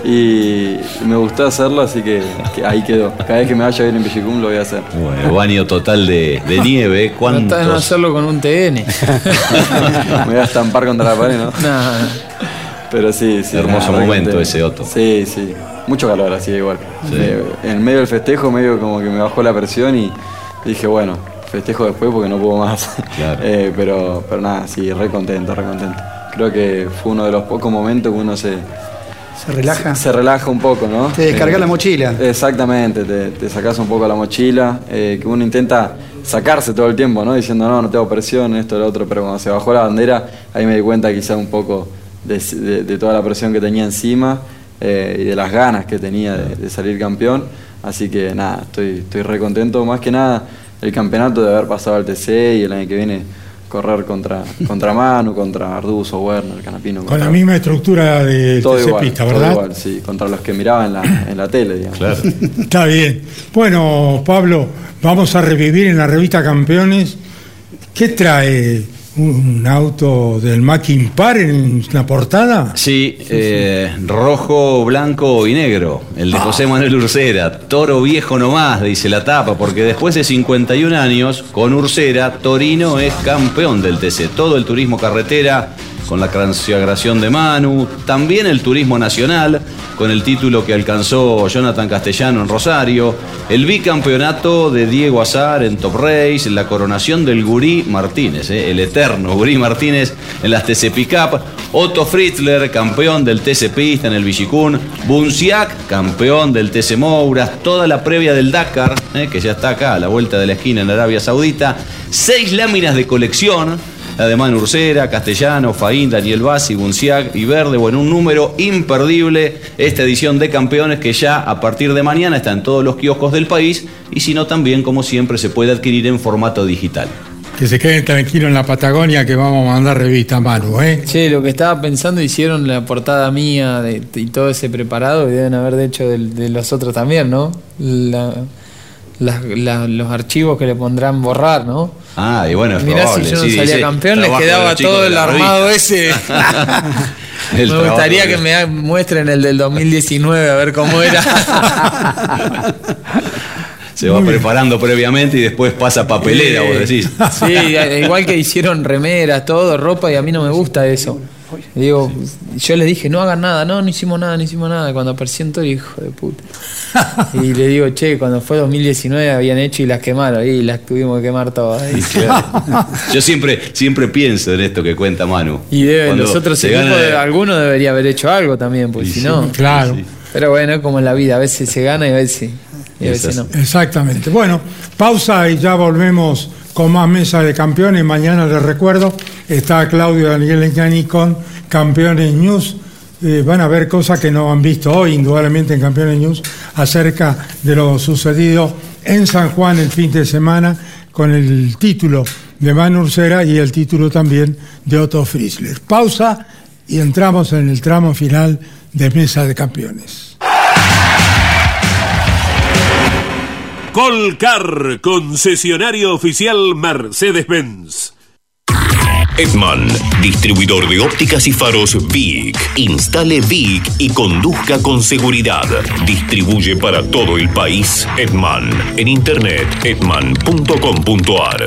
Y me gustó hacerlo, así que, que ahí quedó. Cada vez que me vaya a ver en Villicum lo voy a hacer. Bueno, baño total de, de nieve. De no ¿Cuántos? hacerlo con un TN. me voy a estampar contra la pared, ¿no? No, Pero sí, sí. Hermoso nada, momento realmente- ese, Otto. Sí, sí. Mucho calor así igual. Sí. Eh, en medio del festejo, medio como que me bajó la presión y dije, bueno, festejo después porque no puedo más. Eh, pero, pero nada, sí, re contento, re contento. Creo que fue uno de los pocos momentos que uno se, Se relaja. se relaja un poco, ¿no? Te descarga Eh, la mochila. Exactamente, te, te sacas un poco la mochila, eh, que uno intenta sacarse todo el tiempo, ¿no? Diciendo, no, no tengo presión, esto, lo otro, pero cuando se bajó la bandera, ahí me di cuenta quizá un poco de, de- de toda la presión que tenía encima eh, y de las ganas que tenía de, de salir campeón. Así que nada, estoy, estoy re contento, más que nada el campeonato de haber pasado al TC y el año que viene correr contra, contra Manu, contra Arduzo, Werner, Canapino. Con la misma estructura de todo igual, Pista, todo ¿verdad? igual, sí, contra los que miraban en la, en la tele, digamos. Está bien. Bueno, Pablo, vamos a revivir en la revista Campeones. ¿Qué trae un auto del Mackin Par en la portada? Sí, eh, rojo, blanco y negro. El de José Manuel Ursera. Toro viejo nomás, dice la tapa, porque después de 51 años, con Ursera, Torino es campeón del TC. Todo el turismo carretera, con la consagración de Manu. También el turismo nacional, con el título que alcanzó Jonathan Castellano en Rosario. El bicampeonato de Diego Azar en Top Race. La coronación del Gurí Martínez, eh, el eterno Gurí Martínez en las TC Pickup. Otto Fritzler, campeón del TC Pista en el Villicún. Bunciac, campeón del TC Mouras. Toda la previa del Dakar, eh, que ya está acá a la vuelta de la esquina en Arabia Saudita. Seis láminas de colección. La de Manu Ursera, Castellano, Faín, Daniel Bassi, Bunciac y Verde. Bueno, un número imperdible. Esta edición de campeones que ya a partir de mañana está en todos los kioscos del país. Y si no, también, como siempre, se puede adquirir en formato digital. Que se queden tranquilos en la Patagonia que vamos a mandar revista a Manu, ¿eh? Che, lo que estaba pensando, hicieron la portada mía de- y todo ese preparado y deben haber hecho del- de, los otros también, ¿no? La- las- la- los archivos que le pondrán borrar, ¿no? Ah, y bueno, es Mirá si probable, yo no sí, salía campeón, les quedaba todo el armado revista. ese. El Me gustaría que me muestren el del 2019 a ver cómo era. Se va preparando previamente y después pasa papelera, vos decís. Sí, igual que hicieron remeras, todo, ropa, y a mí no me gusta eso. Digo, yo les dije, no hagan nada, no, no hicimos nada, no hicimos nada. Cuando apareció hijo de puta. Y le digo, che, cuando fue 2019 habían hecho y las quemaron, y las tuvimos que quemar todas. Y claro. Yo siempre, siempre pienso en esto que cuenta Manu. Y deben, Cuando los otros se gana- de- alguno debería haber hecho algo también, porque si no. Claro. Pero bueno, es como en la vida, a veces se gana y a veces, y a veces no. Exactamente. Bueno, pausa y ya volvemos con más mesa de campeones. Mañana les recuerdo, está Claudio Daniel Engiani con Campeones News. Eh, van a ver cosas que no han visto hoy, indudablemente en Campeones News, acerca de lo sucedido en San Juan el fin de semana con el título de Manu Ursera y el título también de Otto Friesler. Pausa y entramos en el tramo final de Mesa de Campeones. Colcar, concesionario oficial Mercedes-Benz. Edman, distribuidor de ópticas y faros VIC. Instale VIC y conduzca con seguridad. Distribuye para todo el país Edman. En internet edman.com.ar.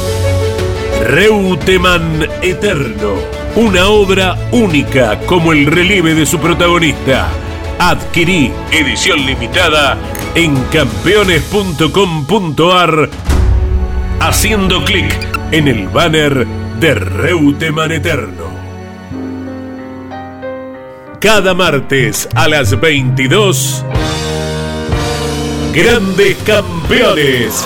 Reutemann Eterno, una obra única como el relieve de su protagonista. Adquirí edición limitada en campeones.com.ar haciendo clic en el banner de Reutemann Eterno. Cada martes a las 22, Grandes Campeones.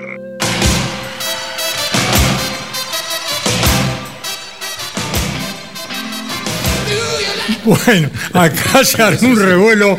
Bueno, acá se armó un revuelo,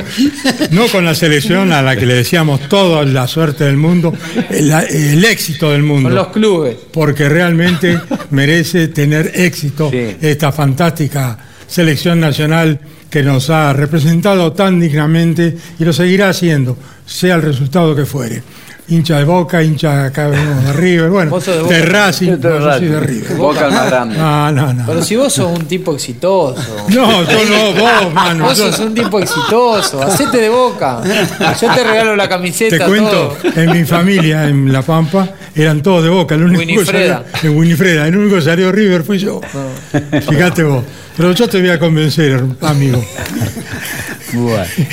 no con la selección a la que le decíamos toda la suerte del mundo, el, el éxito del mundo. Con los clubes. Porque realmente merece tener éxito esta fantástica selección nacional que nos ha representado tan dignamente y lo seguirá haciendo, sea el resultado que fuere. Hincha de Boca, hincha acá venimos de River, bueno, de de, Boca. Racing, de no, yo soy de Racing. River. Boca el más grande. No, no, no. Pero si vos sos un tipo exitoso. No, yo no, vos, mano. Vos yo- sos un tipo exitoso. Hacete de boca. Yo te regalo la camiseta. Te cuento, todo. en mi familia, en La Pampa, eran todos de Boca. El único que Winifreda. salió- en Winifreda. El único que salió de River fui yo. Fíjate vos. Pero yo te voy a convencer, amigo.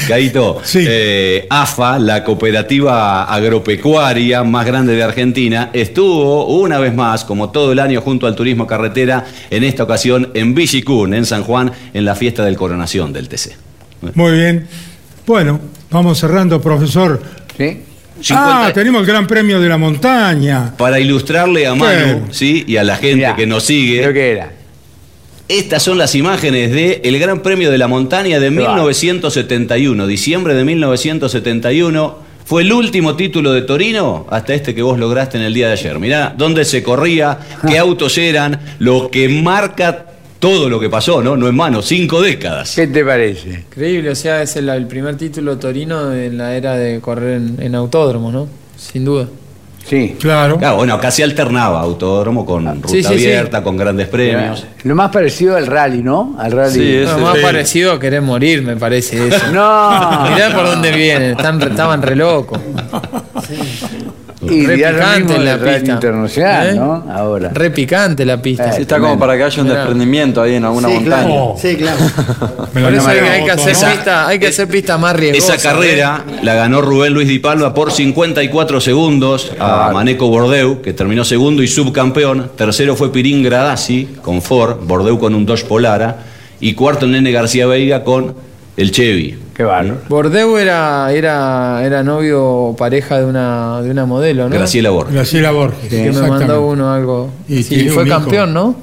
Gaito, eh, AFA, la cooperativa agropecuaria más grande de Argentina, estuvo una vez más, como todo el año, junto al turismo carretera, en esta ocasión en Villicún, en San Juan, en la fiesta del coronación del TC. Muy bien. Bueno, vamos cerrando, profesor. ¿Sí? Ah, tenemos el Gran Premio de la Montaña. Para ilustrarle a Manu ¿sí? y a la gente que nos sigue. Estas son las imágenes del el Gran Premio de la Montaña de 1971, diciembre de 1971. Fue el último título de Torino hasta este que vos lograste en el día de ayer. Mirá dónde se corría, qué autos eran, lo que marca todo lo que pasó, ¿no? No en mano, cinco décadas. ¿Qué te parece? Increíble, o sea, es el, el primer título torino en la era de correr en, en autódromo, ¿no? Sin duda. Sí. Claro. bueno, acá se alternaba autódromo con ruta sí, sí. abierta, con grandes premios. Lo más parecido al rally, ¿no? Al rally. Lo más parecido a querer morir, me parece eso. No. Mirá por dónde vienen, están, re- estaban re locos. Y Re ya lo picante mismo en la del rally pista. internacional, ¿Eh? ¿no? Ahora. Re picante la pista. Sí, está como para que haya un Mirá. desprendimiento ahí en alguna Sí, montaña. claro. Sí, claro. Por eso hay, hay que hacer Esa- pista, hay que hacer pista más riesgosa. Esa carrera la ganó Rubén Luis Di Palma por 54 segundos a Maneco Bordeu, que terminó segundo y subcampeón. Tercero fue Pirín Gradasi con Ford, Bordeu con un Dodge Polara. Y cuarto Nene García Veiga con el Chevy. Qué bárbaro. Bordeu era, era, era novio o pareja de una, de una modelo, ¿no? Graciela Borges. Graciela Borges. Que me mandó uno algo. Y sí, fue hijo. campeón, ¿no?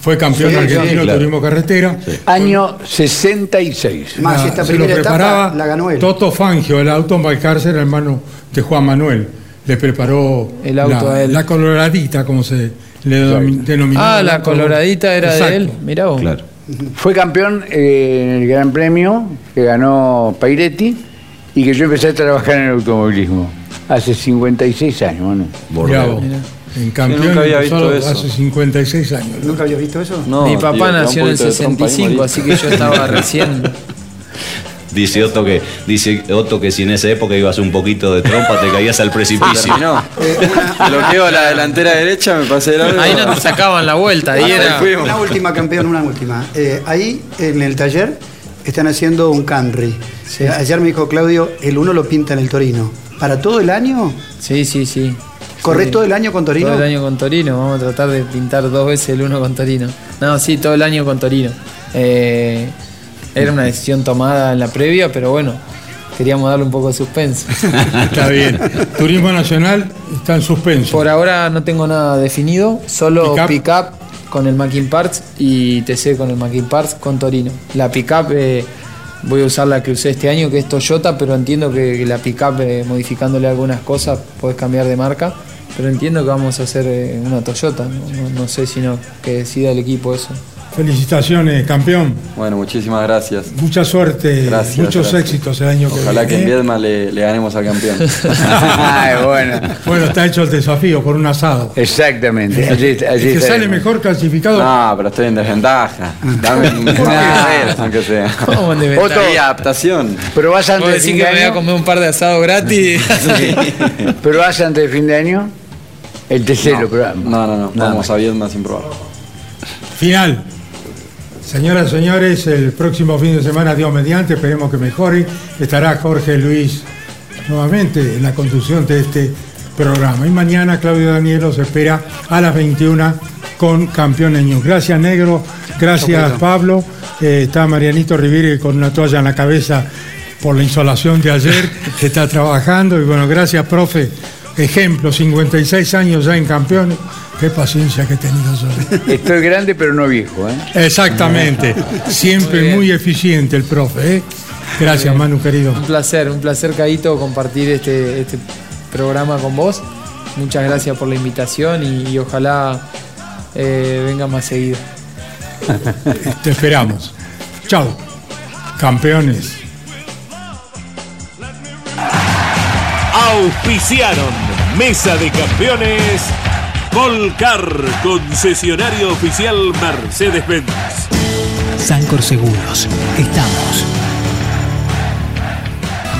Fue campeón Sí, argentino sí, de turismo carretera. Año 66. Más La- esta se lo primera etapa preparaba la ganó él. Toto Fangio, el auto en Balcárcel, hermano de Juan Manuel. Le preparó El auto la, a él. la coloradita, como se le denominaba. Ah, la coloradita era Exacto. de él. Mirá vos. Fue campeón eh, en el Gran Premio que ganó Pairetti y que yo empecé a trabajar en el automovilismo hace 56 años. Vos. En campeón nunca había visto eso. hace 56 años. ¿Nunca habías visto eso? Mi papá nació en el 65, así que yo estaba recién. Dice Otto que, dice Otto que si en esa época ibas un poquito de trompa te caías al precipicio. Terminó. Bloqueo la delantera derecha, me pasé de largo. Ahí no te sacaban la vuelta, ahí era. Una última campeón, una última. Eh, ahí en el taller están haciendo un Camry. Eh, Ayer me dijo Claudio, el uno lo pinta en el Torino. ¿Para todo el año? Sí, sí, sí. ¿Corres Sí. todo el año con Torino? Todo el año con Torino, vamos a tratar de pintar dos veces el uno con Torino. No, sí, todo el año con Torino. Eh, era una decisión tomada en la previa, pero bueno, queríamos darle un poco de suspenso. Está bien. Turismo Nacional está en suspenso. Por ahora no tengo nada definido, solo Pickup. con el Mackin Parts y TC con el Mackin Parts con Torino. La pick-up eh, voy a usar la que usé este año, que es Toyota, pero entiendo que, la pick-up, eh, modificándole algunas cosas, puedes cambiar de marca. Pero entiendo que vamos a hacer eh, una Toyota, no, no- no sé si no, que decida el equipo eso. Felicitaciones, campeón. Bueno, muchísimas gracias. Mucha suerte, Gracias, muchos gracias. éxitos el año Ojalá que que en viene. Viedma le, le ganemos al campeón. bueno. Bueno, está hecho el desafío por un asado. Exactamente. Allí, que sale mejor clasificado. No, pero estoy en desventaja. Dame un aunque sea. ¿Cómo en desventaja? Otro adaptación. Pero vas antes ¿Puedo de decir fin que de me voy a año. comer un par de asados gratis? Pero vas antes de fin de año. El tercero, pero. No, no, no. Nada Vamos a Viedma sin probar. Final. Señoras y señores, el próximo fin de semana, Dios mediante, esperemos que mejore, estará Jorge Luis nuevamente en la conducción de este programa. Y mañana Claudio Daniel los espera a las 21 con Campeones News. Gracias, Negro. Gracias, Pablo. Eh, está Marianito Riviri con una toalla en la cabeza por la insolación de ayer, que está trabajando. Y bueno, gracias, profe. Ejemplo, 56 años ya en Campeones. Qué paciencia que he tenido yo. Estoy grande, pero no viejo. ¿eh? Exactamente. Siempre muy, eficiente el profe. ¿eh? Gracias, Manu, querido. Un placer, un placer, Caito, compartir este, este programa con vos. Muchas gracias por la invitación y, y ojalá eh, venga más seguido. Te esperamos. Chao. Campeones. Auspiciaron Mesa de Campeones Volcar, concesionario oficial Mercedes-Benz. Sancor Seguros. Estamos.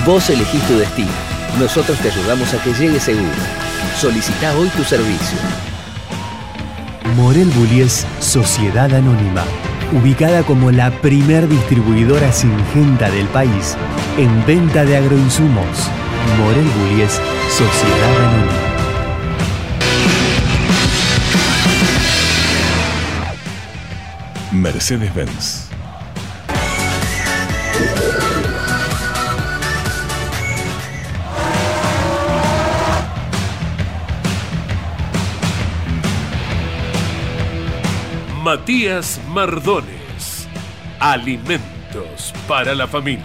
Vos elegís tu destino. Nosotros te ayudamos a que llegue seguro. Solicita hoy tu servicio. Morel Bullies Sociedad Anónima, ubicada como la primer distribuidora singenta del país en venta de agroinsumos. Morel Bullies Sociedad Anónima. Mercedes-Benz. Matías Mardones. Alimentos para la familia.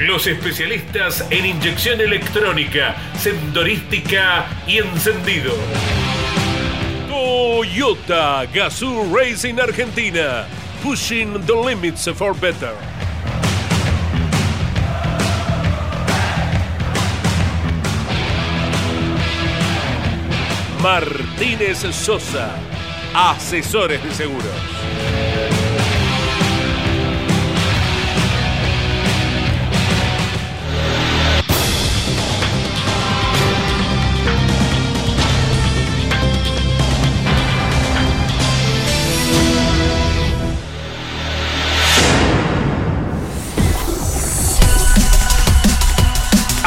Los especialistas en inyección electrónica, sendorística y encendido. Toyota Gazoo Racing Argentina. Pushing the limits for better. Martínez Sosa, asesores de seguros.